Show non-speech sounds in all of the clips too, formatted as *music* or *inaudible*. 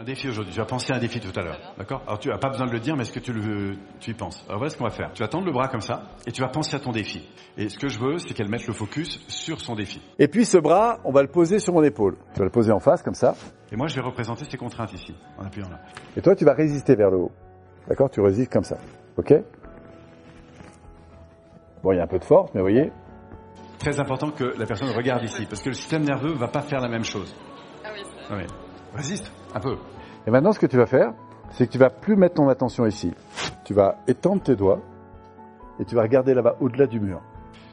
Un défi aujourd'hui. Tu vas penser à un défi tout à l'heure. D'accord? Alors tu n'as pas besoin de le dire, mais est-ce que tu, le, tu y penses? Alors voilà ce qu'on va faire. Tu vas tendre le bras comme ça et tu vas penser à ton défi. Et ce que je veux, c'est qu'elle mette le focus sur son défi. Et puis ce bras, on va le poser sur mon épaule. Tu vas le poser en face comme ça. Et moi, je vais représenter ces contraintes ici, en appuyant là. Et toi, tu vas résister vers le haut. D'accord? Tu résistes comme ça. OK? Bon, il y a un peu de force, mais vous voyez, Très important que la personne regarde ici, parce que le système nerveux va pas faire la même chose. Ah oui, c'est Non mais, résiste un peu. Et maintenant, ce que tu vas faire, c'est que tu vas plus mettre ton attention ici. Tu vas étendre tes doigts et tu vas regarder là-bas, au-delà du mur.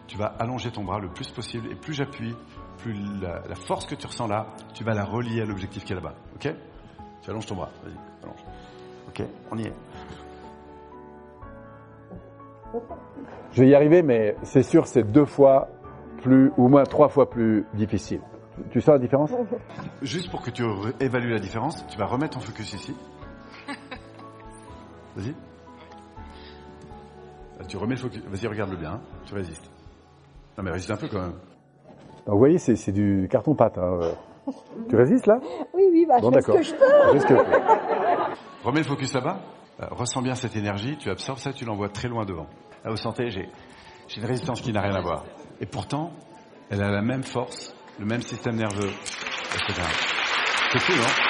Tu vas allonger ton bras le plus possible, et plus j'appuie, plus la, la force que tu ressens là, tu vas la relier à l'objectif qui est là-bas. Ok? Tu allonges ton bras. Vas-y, allonge. Ok, on y est. Je vais y arriver, mais c'est sûr, c'est deux fois plus, ou moins trois fois plus difficile. Tu sens la différence *laughs* Juste pour que tu évalues la différence, tu vas remettre ton focus ici. *laughs* Vas-y. Là, Tu remets le focus. Vas-y, regarde-le bien. hein. Tu résistes. Non mais résiste un peu quand même. Donc, vous voyez, c'est c'est du carton-pâte. hein. Tu résistes là Oui, oui, bah, Bon, je fais ce d'accord. que je peux. Je fais ce que je peux. *laughs* Remets le focus là-bas. Euh, ressens bien cette énergie. Tu absorbes ça, tu l'envoies très loin devant. Là, vous sentez, j'ai j'ai une résistance qui n'a rien à voir. Et pourtant, elle a la même force, le même système nerveux, etc. C'est fou, hein?